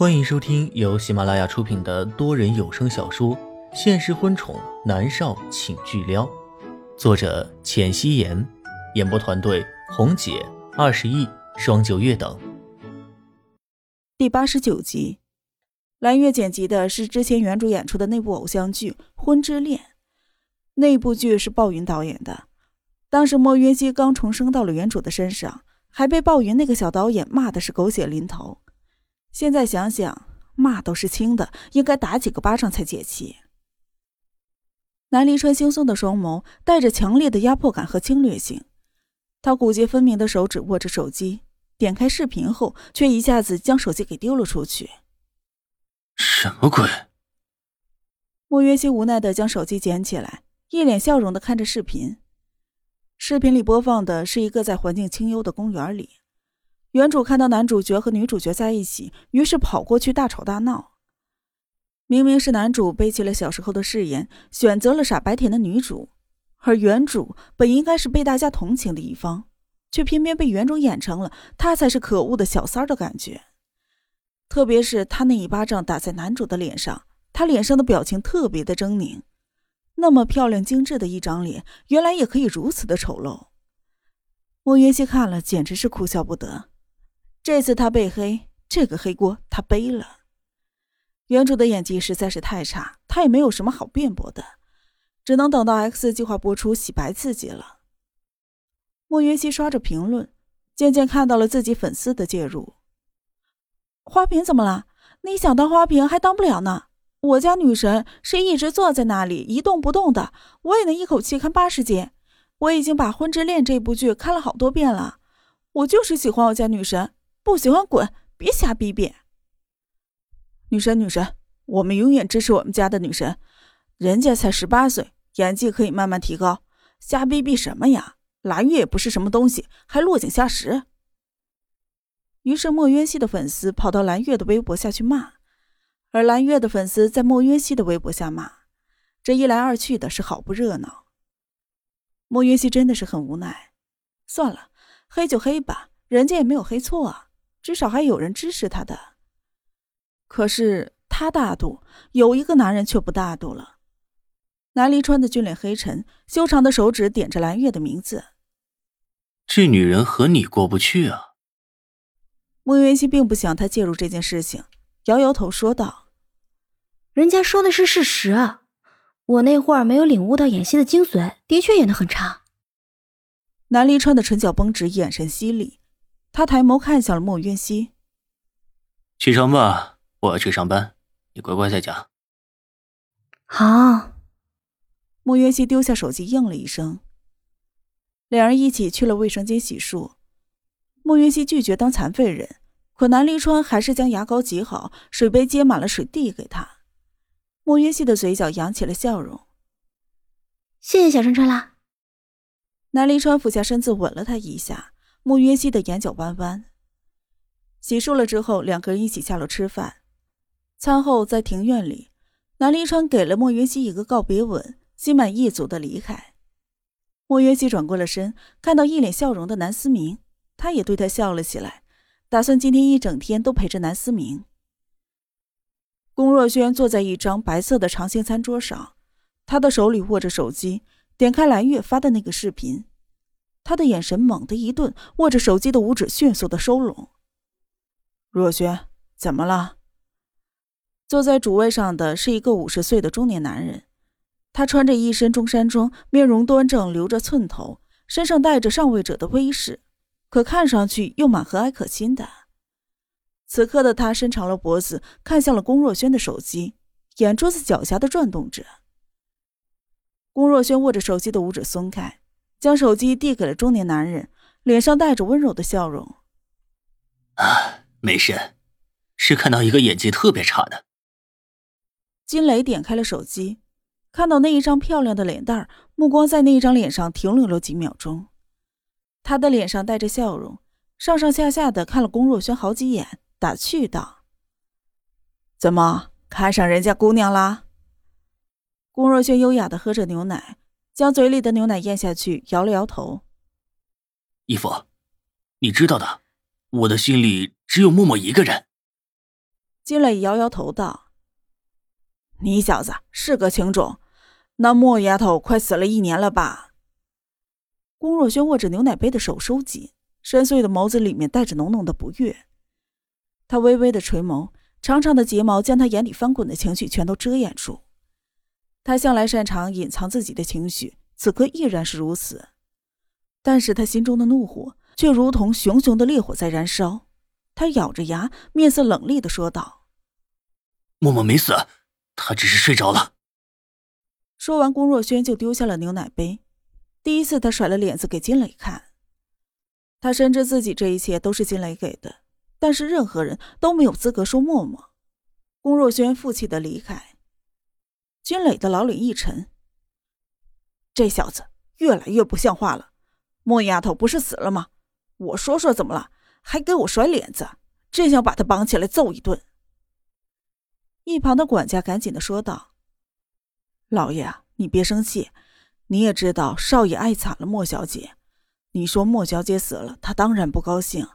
欢迎收听由喜马拉雅出品的多人有声小说《现实婚宠男少请巨撩》，作者：浅汐颜，演播团队：红姐、二十亿、双九月等。第八十九集，蓝月剪辑的是之前原主演出的那部偶像剧《婚之恋》，那部剧是鲍云导演的。当时莫云熙刚重生到了原主的身上，还被鲍云那个小导演骂的是狗血淋头。现在想想，骂都是轻的，应该打几个巴掌才解气。南离川惺忪的双眸带着强烈的压迫感和侵略性，他骨节分明的手指握着手机，点开视频后，却一下子将手机给丢了出去。什么鬼？莫约西无奈的将手机捡起来，一脸笑容的看着视频。视频里播放的是一个在环境清幽的公园里。原主看到男主角和女主角在一起，于是跑过去大吵大闹。明明是男主背弃了小时候的誓言，选择了傻白甜的女主，而原主本应该是被大家同情的一方，却偏偏被原主演成了他才是可恶的小三儿的感觉。特别是他那一巴掌打在男主的脸上，他脸上的表情特别的狰狞。那么漂亮精致的一张脸，原来也可以如此的丑陋。莫云熙看了，简直是哭笑不得。这次他被黑，这个黑锅他背了。原主的演技实在是太差，他也没有什么好辩驳的，只能等到 X 计划播出洗白自己了。莫云熙刷着评论，渐渐看到了自己粉丝的介入。花瓶怎么了？你想当花瓶还当不了呢。我家女神是一直坐在那里一动不动的，我也能一口气看八十集。我已经把《婚之恋》这部剧看了好多遍了，我就是喜欢我家女神。不喜欢滚，别瞎逼逼。女神，女神，我们永远支持我们家的女神。人家才十八岁，演技可以慢慢提高。瞎逼逼什么呀？蓝月也不是什么东西，还落井下石。于是莫渊熙的粉丝跑到蓝月的微博下去骂，而蓝月的粉丝在莫渊熙的微博下骂，这一来二去的是好不热闹。莫渊熙真的是很无奈，算了，黑就黑吧，人家也没有黑错啊。至少还有人支持他的，可是他大度，有一个男人却不大度了。南离川的俊脸黑沉，修长的手指点着蓝月的名字。这女人和你过不去啊。穆云熙并不想他介入这件事情，摇摇头说道：“人家说的是事实，我那会儿没有领悟到演戏的精髓，的确演得很差。”南离川的唇角绷直，眼神犀利。他抬眸看向了莫渊熙，起床吧，我要去上班，你乖乖在家。好。莫渊熙丢下手机，应了一声。两人一起去了卫生间洗漱。莫渊熙拒绝当残废人，可南离川还是将牙膏挤好，水杯接满了水递给他。莫渊熙的嘴角扬起了笑容。谢谢小川川啦。南离川俯下身子吻了他一下。莫约西的眼角弯弯。洗漱了之后，两个人一起下楼吃饭。餐后在庭院里，南离川给了莫约西一个告别吻，心满意足的离开。莫约西转过了身，看到一脸笑容的南思明，他也对他笑了起来，打算今天一整天都陪着南思明。龚若轩坐在一张白色的长形餐桌上，他的手里握着手机，点开蓝月发的那个视频。他的眼神猛地一顿，握着手机的五指迅速的收拢。若轩，怎么了？坐在主位上的是一个五十岁的中年男人，他穿着一身中山装，面容端正，留着寸头，身上带着上位者的威势，可看上去又蛮和蔼可亲的。此刻的他伸长了脖子，看向了龚若轩的手机，眼珠子狡黠的转动着。龚若轩握着手机的五指松开。将手机递给了中年男人，脸上带着温柔的笑容。啊，没事，是看到一个演技特别差的。金雷点开了手机，看到那一张漂亮的脸蛋目光在那一张脸上停留了几秒钟。他的脸上带着笑容，上上下下的看了龚若轩好几眼，打趣道：“怎么看上人家姑娘啦？”龚若轩优雅的喝着牛奶。将嘴里的牛奶咽下去，摇了摇头。义父，你知道的，我的心里只有默默一个人。金磊摇摇头道：“你小子是个情种，那莫丫头快死了一年了吧？”龚若轩握着牛奶杯的手收紧，深邃的眸子里面带着浓浓的不悦。他微微的垂眸，长长的睫毛将他眼里翻滚的情绪全都遮掩住。他向来擅长隐藏自己的情绪，此刻依然是如此。但是他心中的怒火却如同熊熊的烈火在燃烧。他咬着牙，面色冷厉的说道：“默默没死，他只是睡着了。”说完，龚若轩就丢下了牛奶杯。第一次，他甩了脸子给金磊看。他深知自己这一切都是金磊给的，但是任何人都没有资格说默默。龚若轩负气的离开。军磊的老脸一沉，这小子越来越不像话了。莫丫头不是死了吗？我说说怎么了，还给我甩脸子，真想把他绑起来揍一顿。一旁的管家赶紧的说道：“老爷，你别生气，你也知道少爷爱惨了莫小姐。你说莫小姐死了，他当然不高兴。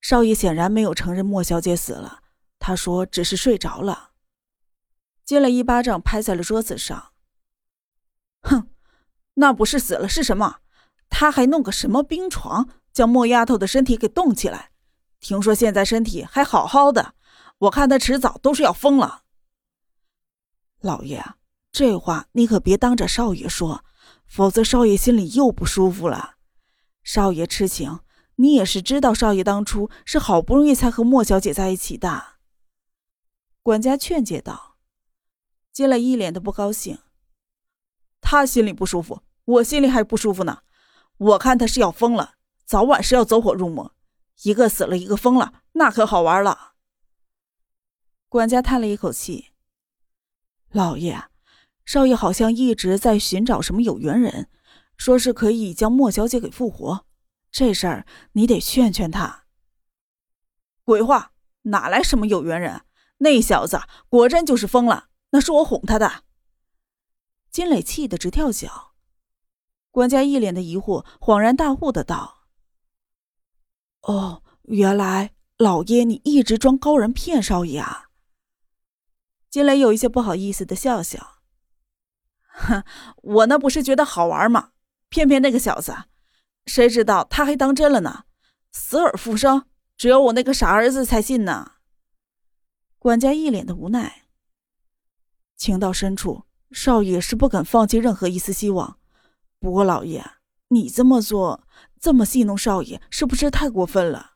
少爷显然没有承认莫小姐死了，他说只是睡着了。”接了一巴掌，拍在了桌子上。哼，那不是死了是什么？他还弄个什么冰床，将莫丫头的身体给冻起来。听说现在身体还好好的，我看他迟早都是要疯了。老爷，这话你可别当着少爷说，否则少爷心里又不舒服了。少爷痴情，你也是知道，少爷当初是好不容易才和莫小姐在一起的。管家劝解道。进来一脸的不高兴，他心里不舒服，我心里还不舒服呢。我看他是要疯了，早晚是要走火入魔。一个死了，一个疯了，那可好玩了。管家叹了一口气：“老爷，少爷好像一直在寻找什么有缘人，说是可以将莫小姐给复活。这事儿你得劝劝他。”鬼话，哪来什么有缘人？那小子果真就是疯了。那是我哄他的。金磊气得直跳脚，管家一脸的疑惑，恍然大悟的道：“哦，原来老爷你一直装高人骗少爷啊！”金磊有一些不好意思的笑笑：“哼，我那不是觉得好玩吗？骗骗那个小子，谁知道他还当真了呢？死而复生，只有我那个傻儿子才信呢。”管家一脸的无奈。情到深处，少爷是不肯放弃任何一丝希望。不过，老爷，你这么做，这么戏弄少爷，是不是太过分了？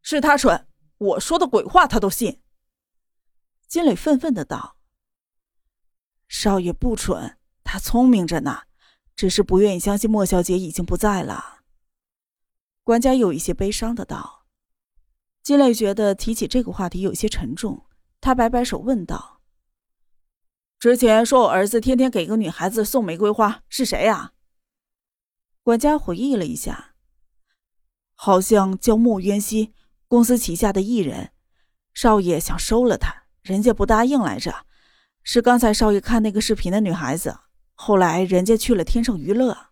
是他蠢，我说的鬼话他都信。金磊愤愤的道：“少爷不蠢，他聪明着呢，只是不愿意相信莫小姐已经不在了。”管家有一些悲伤的道。金磊觉得提起这个话题有些沉重，他摆摆手问道。之前说我儿子天天给一个女孩子送玫瑰花是谁呀？管家回忆了一下，好像叫莫渊熙，公司旗下的艺人。少爷想收了他，人家不答应来着。是刚才少爷看那个视频的女孩子，后来人家去了天盛娱乐。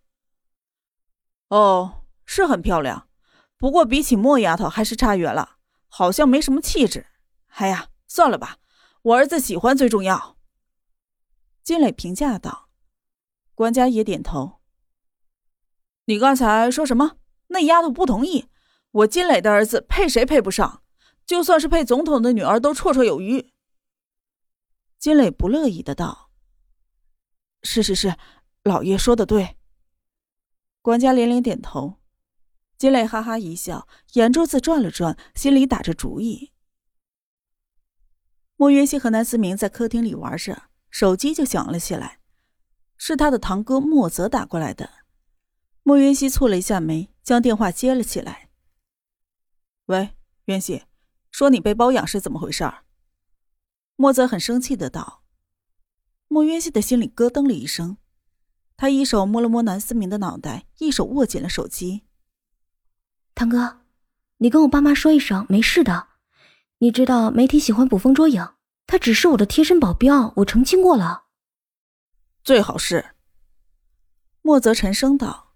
哦，是很漂亮，不过比起莫丫头还是差远了，好像没什么气质。哎呀，算了吧，我儿子喜欢最重要。金磊评价道：“管家也点头。你刚才说什么？那丫头不同意。我金磊的儿子配谁配不上？就算是配总统的女儿都绰绰有余。”金磊不乐意的道：“是是是，老爷说的对。”管家连连点头。金磊哈哈一笑，眼珠子转了转，心里打着主意。莫云熙和南思明在客厅里玩着。手机就响了起来，是他的堂哥莫泽打过来的。莫云熙蹙了一下眉，将电话接了起来。喂，云熙，说你被包养是怎么回事？莫泽很生气的道。莫云熙的心里咯噔了一声，他一手摸了摸南思明的脑袋，一手握紧了手机。堂哥，你跟我爸妈说一声，没事的。你知道媒体喜欢捕风捉影。他只是我的贴身保镖，我澄清过了。最好是。莫泽沉声道：“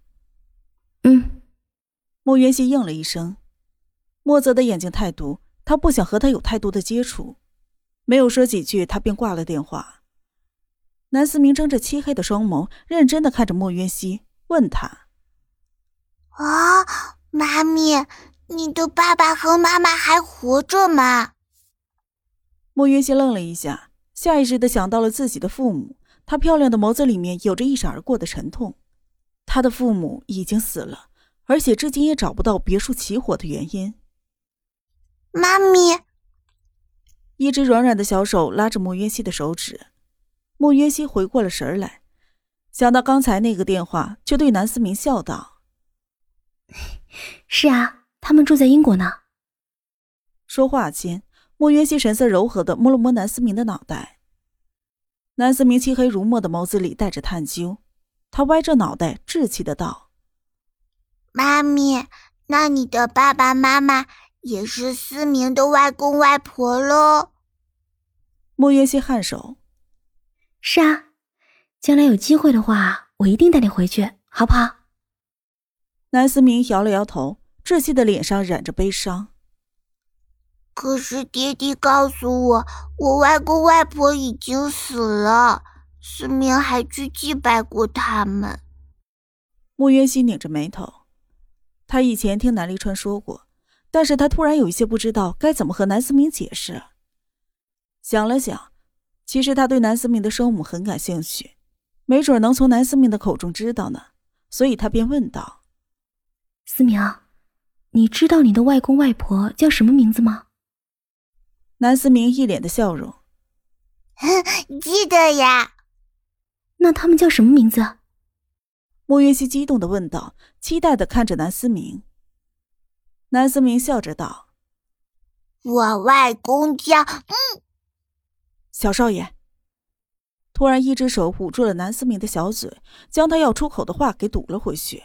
嗯。”莫渊熙应了一声。莫泽的眼睛太毒，他不想和他有太多的接触。没有说几句，他便挂了电话。南思明睁着漆黑的双眸，认真的看着莫渊熙，问他：“啊，妈咪，你的爸爸和妈妈还活着吗？”莫云熙愣了一下，下意识的想到了自己的父母。她漂亮的眸子里面有着一闪而过的沉痛。他的父母已经死了，而且至今也找不到别墅起火的原因。妈咪，一只软软的小手拉着莫云熙的手指。莫云熙回过了神来，想到刚才那个电话，就对南思明笑道：“是啊，他们住在英国呢。”说话间，莫渊熙神色柔和的摸了摸南思明的脑袋。南思明漆黑如墨的眸子里带着探究，他歪着脑袋，稚气的道：“妈咪，那你的爸爸妈妈也是思明的外公外婆喽？”莫渊熙颔首。是啊，将来有机会的话，我一定带你回去，好不好？南思明摇了摇头，稚气的脸上染着悲伤。可是爹爹告诉我，我外公外婆已经死了，思明还去祭拜过他们。穆渊熙拧着眉头，他以前听南立川说过，但是他突然有一些不知道该怎么和南思明解释。想了想。其实他对南思明的生母很感兴趣，没准能从南思明的口中知道呢，所以他便问道：“思明，你知道你的外公外婆叫什么名字吗？”南思明一脸的笑容：“ 记得呀。”那他们叫什么名字？莫云熙激动的问道，期待的看着南思明。南思明笑着道：“我外公叫……嗯。”小少爷，突然一只手捂住了南思明的小嘴，将他要出口的话给堵了回去。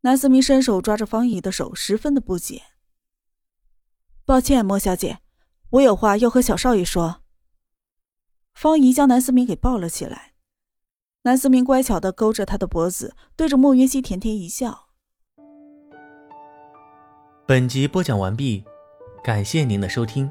南思明伸手抓着方怡的手，十分的不解。抱歉，莫小姐，我有话要和小少爷说。方姨将南思明给抱了起来，南思明乖巧的勾着他的脖子，对着莫云熙甜甜一笑。本集播讲完毕，感谢您的收听。